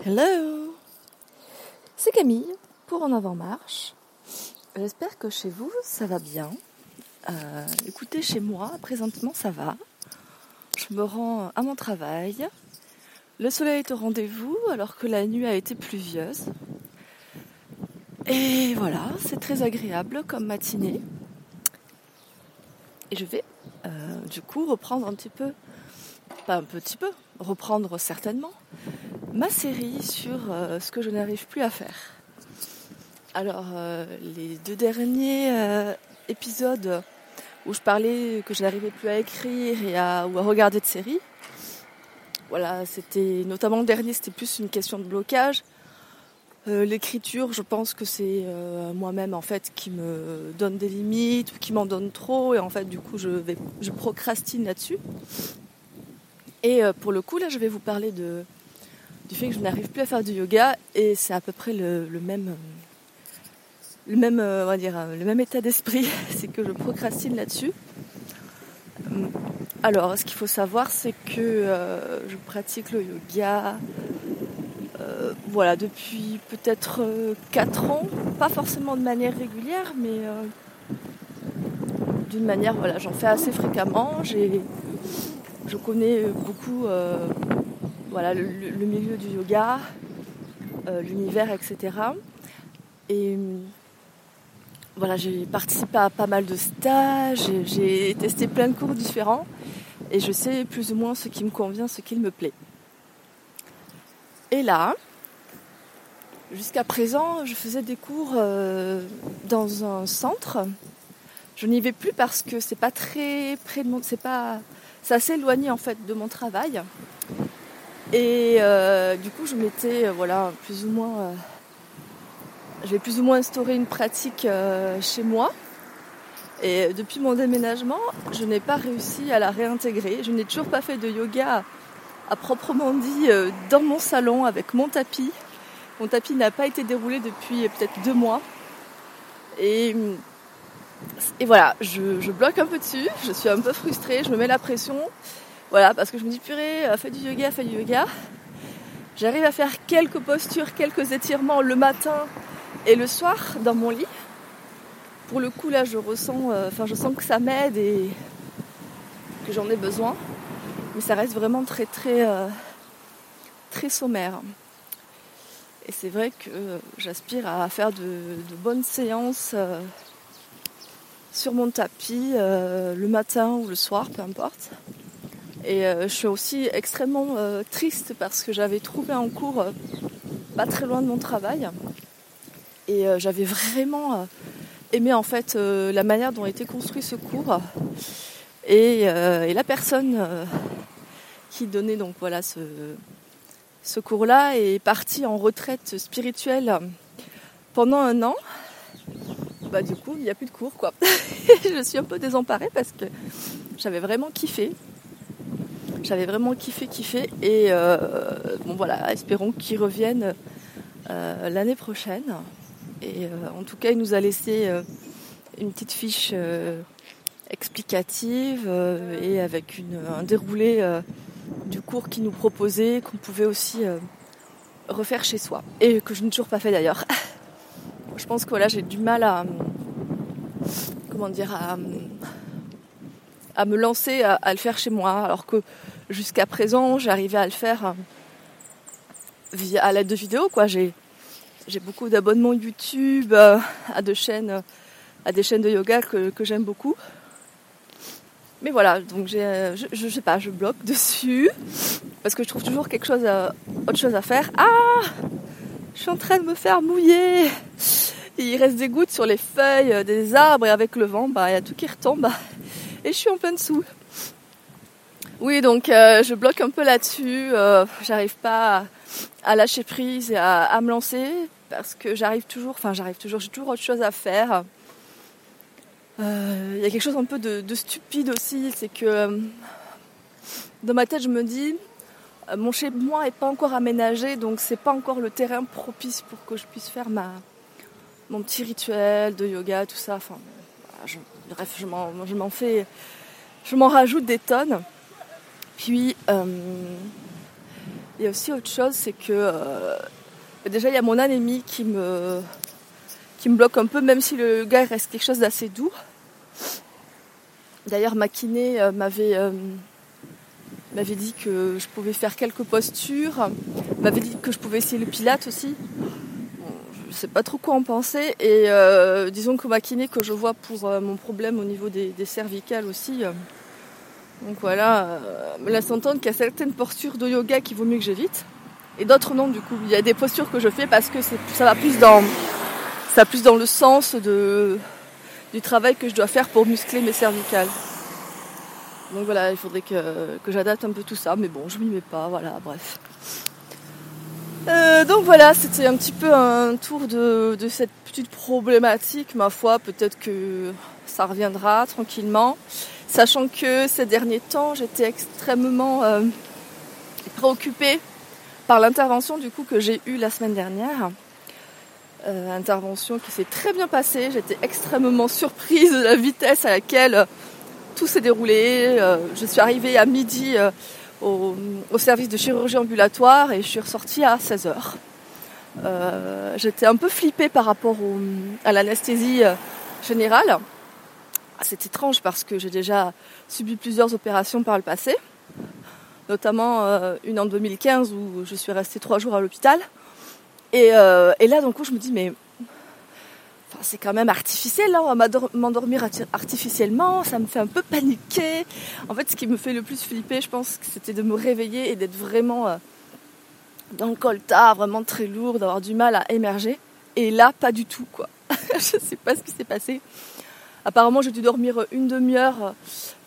Hello C'est Camille pour En Avant Marche. J'espère que chez vous ça va bien. Euh, écoutez, chez moi, présentement ça va. Je me rends à mon travail. Le soleil est au rendez-vous alors que la nuit a été pluvieuse. Et voilà, c'est très agréable comme matinée. Et je vais euh, du coup reprendre un petit peu, pas un petit peu, reprendre certainement ma série sur euh, ce que je n'arrive plus à faire. Alors, euh, les deux derniers euh, épisodes où je parlais que je n'arrivais plus à écrire et à, ou à regarder de séries, voilà, c'était notamment le dernier, c'était plus une question de blocage. L'écriture, je pense que c'est moi-même en fait qui me donne des limites ou qui m'en donne trop et en fait du coup je je procrastine là-dessus. Et pour le coup là, je vais vous parler de fait que je n'arrive plus à faire du yoga et c'est à peu près le, même le même euh, on va dire le même état d'esprit. C'est que je procrastine là-dessus. Euh, alors ce qu'il faut savoir c'est que euh, je pratique le yoga voilà depuis peut-être 4 ans. Pas forcément de manière régulière mais d'une manière voilà j'en fais assez fréquemment. J'ai je connais beaucoup voilà, le, milieu du yoga, euh, l'univers, etc. Et voilà, j'ai participé à pas mal de stages, j'ai testé plein de cours différents et je sais plus ou moins ce qui me convient, ce qui me plaît. Et là, jusqu'à présent, je faisais des cours euh, dans un centre. Je n'y vais plus parce que c'est pas très près de mon, c'est pas, assez éloigné en fait de mon travail. Et euh, du coup, je m'étais, euh, voilà, plus ou moins. Euh, j'ai plus ou moins instauré une pratique chez moi. Et depuis mon déménagement, je n'ai pas réussi à la réintégrer. Je n'ai toujours pas fait de yoga à proprement dit dans mon salon avec mon tapis. Mon tapis n'a pas été déroulé depuis peut-être deux mois. Et, et voilà, je, je, bloque un peu dessus. Je suis un peu frustrée, je me mets la pression. Voilà, parce que je me dis, purée, euh, fais du yoga, fais du yoga. J'arrive à faire quelques postures, quelques étirements le matin et le soir dans mon lit. Pour le coup, là, je ressens, euh, enfin, je sens que ça m'aide et que j'en ai besoin. Mais ça reste vraiment très, très, euh, très sommaire. Et c'est vrai que j'aspire à faire de, bonnes séances sur mon tapis le matin ou le soir, peu importe. Et euh, je suis aussi extrêmement euh, triste parce que j'avais trouvé un cours euh, pas très loin de mon travail. Et j'avais vraiment aimé en fait la manière dont était construit ce cours. Et, la personne qui donnait donc voilà ce, ce cours-là est partie en retraite spirituelle pendant un an. Bah du coup il n'y a plus de cours quoi. je suis un peu désemparée parce que j'avais vraiment kiffé. J'avais vraiment kiffé, kiffé. Et euh, bon voilà, espérons qu'il revienne euh, l'année prochaine. Et euh, en tout cas, il nous a laissé une petite fiche explicative et avec un déroulé du cours qu'il nous proposait, qu'on pouvait aussi refaire chez soi. Et que je n'ai toujours pas fait d'ailleurs. je pense que voilà, j'ai du mal à comment dire à me lancer à, le faire chez moi alors que jusqu'à présent, j'arrivais à le faire euh, via à l'aide de vidéos. Quoi. J'ai, j'ai beaucoup d'abonnements YouTube euh, euh, à des chaînes de yoga que, j'aime beaucoup. Mais voilà, donc j'ai, je, sais pas, je bloque dessus parce que je trouve toujours quelque chose, autre chose à faire. Ah, je suis en train de me faire mouiller. Il reste des gouttes sur les feuilles des arbres et avec le vent, bah il y a tout qui retombe. Et je suis en plein dessous. Oui, donc euh, je bloque un peu là-dessus. Euh, j'arrive pas à, lâcher prise et à, me lancer parce que j'arrive toujours, enfin j'arrive toujours, j'ai toujours autre chose à faire. Euh, il y a quelque chose un peu de, stupide aussi, c'est que dans ma tête je me dis, mon chez moi est pas encore aménagé, donc c'est pas encore le terrain propice pour que je puisse faire ma mon petit rituel de yoga, tout ça. Enfin, bref, je m'en fais, je m'en rajoute des tonnes. Puis, il euh, il y a aussi autre chose, c'est que euh, déjà il y a mon anémie qui me, qui me bloque un peu, même si le gars reste quelque chose d'assez doux. D'ailleurs, ma kiné euh, m'avait m'avait dit que je pouvais faire quelques postures, m'avait dit que je pouvais essayer le pilate aussi. Je sais pas trop quoi en penser. Et disons que ma kiné que je vois pour mon problème au niveau des, cervicales aussi, donc voilà, euh, me laisse entendre qu'il y a certaines postures de yoga qui vaut mieux que j'évite. Et d'autres non, du coup. Il y a des postures que je fais parce que ça va plus dans, ça plus dans le sens du travail que je dois faire pour muscler mes cervicales. Donc voilà, il faudrait que, que j'adapte un peu tout ça, mais bon, je m'y mets pas, voilà, bref. Euh, donc voilà, c'était un petit peu un tour de, de cette petite problématique, ma foi, peut-être que ça reviendra tranquillement. Sachant que ces derniers temps, j'étais extrêmement euh, préoccupée par l'intervention du coup que j'ai eue la semaine dernière. Euh, intervention qui s'est très bien passée. J'étais extrêmement surprise de la vitesse à laquelle tout s'est déroulé. Euh, je suis arrivée à midi au, service de chirurgie ambulatoire et je suis ressortie à 16h. J'étais un peu flippée par rapport à l'anesthésie générale c'est étrange parce que j'ai déjà subi plusieurs opérations par le passé, notamment euh, une en 2015 où je suis restée trois jours à l'hôpital. Et, euh, là, d'un coup, je me dis, mais c'est quand même artificiel, va m'endormir artificiellement, ça me fait un peu paniquer. En fait, ce qui me fait le plus flipper, je pense, c'était de me réveiller et d'être vraiment euh, dans le coltard, vraiment très lourd, d'avoir du mal à émerger. Et là, pas du tout, quoi. je sais pas ce qui s'est passé. Apparemment, j'ai dû dormir une demi-heure.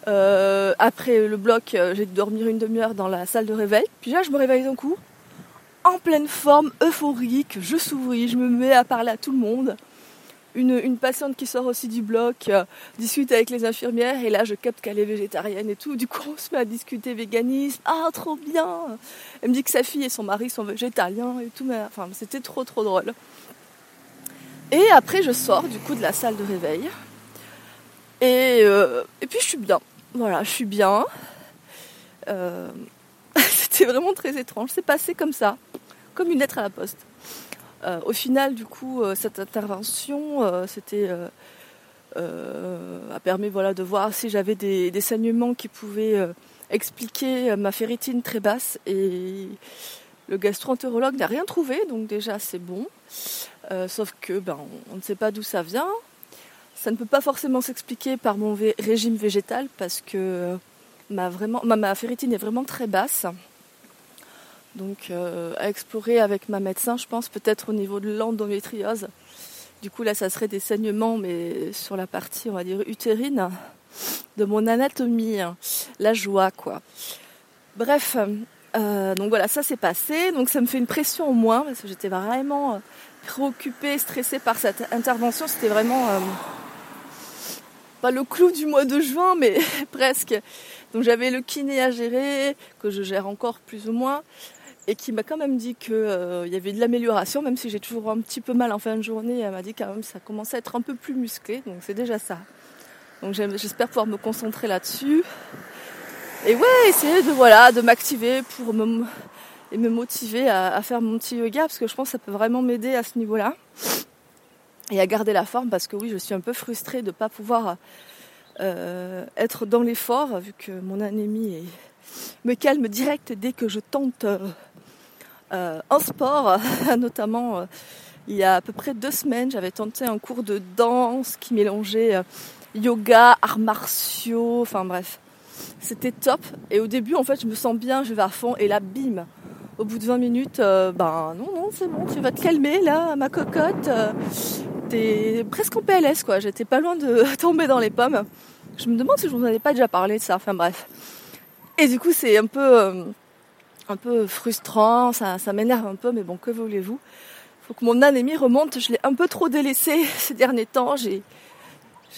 Euh, après le bloc, euh, j'ai dû dormir une demi-heure dans la salle de réveil. Puis là, je me réveille d'un coup, en pleine forme, euphorique. Je s'ouvris, je me mets à parler à tout le monde. Une, patiente qui sort aussi du bloc euh, discute avec les infirmières et là je capte qu'elle est végétarienne et tout. Du coup on se met à discuter véganisme. Ah trop bien Elle me dit que sa fille et son mari sont végétariens et tout. Mais, enfin c'était trop trop drôle. Et après je sors du coup de la salle de réveil. Et, euh, puis je suis bien. Voilà, je suis bien. Euh, c'était vraiment très étrange. C'est passé comme ça, comme une lettre à la poste. Euh, au final, du coup, cette intervention, c'était a permis voilà de voir si j'avais des, des, saignements qui pouvaient expliquer ma ferritine très basse et le gastro-entérologue n'a rien trouvé, donc déjà c'est bon. sauf que ben on ne sait pas d'où ça vient. Ça ne peut pas forcément s'expliquer par mon régime végétal parce que ma, vraiment, ma, ferritine est vraiment très basse. Donc euh, à explorer avec ma médecin, je pense peut-être au niveau de l'endométriose. Du coup là ça serait des saignements mais sur la partie on va dire utérine de mon anatomie. La joie quoi. Bref, euh, donc voilà, ça s'est passé. Donc ça me fait une pression au moins parce que j'étais vraiment préoccupée, stressée par cette intervention. C'était vraiment pas le clou du mois de juin, mais presque. Donc j'avais le kiné à gérer, que je gère encore plus ou moins, et qui m'a quand même dit qu'il euh, y avait de l'amélioration, même si j'ai toujours un petit peu mal en fin de journée. Elle m'a dit quand même que ça commençait à être un peu plus musclé, donc c'est déjà ça. Donc j'espère pouvoir me concentrer là-dessus. Et ouais, essayer de voilà, de m'activer pour me et me motiver à, faire mon petit yoga parce que je pense que ça peut vraiment m'aider à ce niveau-là et à garder la forme parce que oui, je suis un peu frustrée de ne pas pouvoir euh, être dans l'effort vu que mon anémie me calme direct dès que je tente euh, euh, un sport, notamment il y a à peu près deux semaines, j'avais tenté un cours de danse qui mélangeait yoga, arts martiaux, enfin bref, c'était top. Et au début, en fait, je me sens bien, je vais à fond, et là, bim, au bout de 20 minutes, ben non, non, c'est bon, tu vas te calmer là, ma cocotte j'étais presque en PLS, quoi. J'étais pas loin de tomber dans les pommes. Je me demande si je vous en avais pas déjà parlé de ça. Enfin bref. Et du coup, c'est un peu, euh, un peu frustrant. Ça, m'énerve un peu, mais bon, que voulez-vous? Faut que mon anémie remonte. Je l'ai un peu trop délaissé ces derniers temps. J'ai,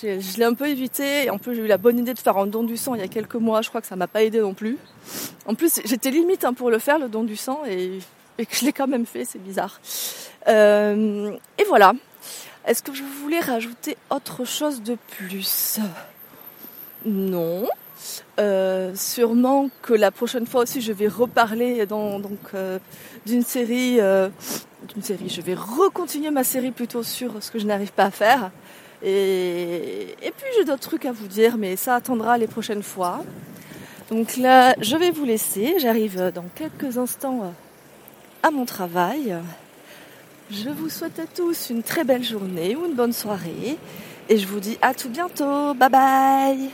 je l'ai un peu évité. en plus, j'ai eu la bonne idée de faire un don du sang il y a quelques mois. Je crois que ça m'a pas aidé non plus. En plus, j'étais limite hein, pour le faire, le don du sang, et, et que je l'ai quand même fait. C'est bizarre. Euh, et voilà. Est-ce que je voulais rajouter autre chose de plus? Non. Euh, sûrement que la prochaine fois aussi, je vais reparler donc euh, d'une série, euh, d'une série. Je vais recontinuer ma série plutôt sur ce que je n'arrive pas à faire. Et, et puis j'ai d'autres trucs à vous dire, mais ça attendra les prochaines fois. Donc là, je vais vous laisser. J'arrive dans quelques instants à mon travail. Je vous souhaite à tous une très belle journée ou une bonne soirée. Et je vous dis à tout bientôt. Bye bye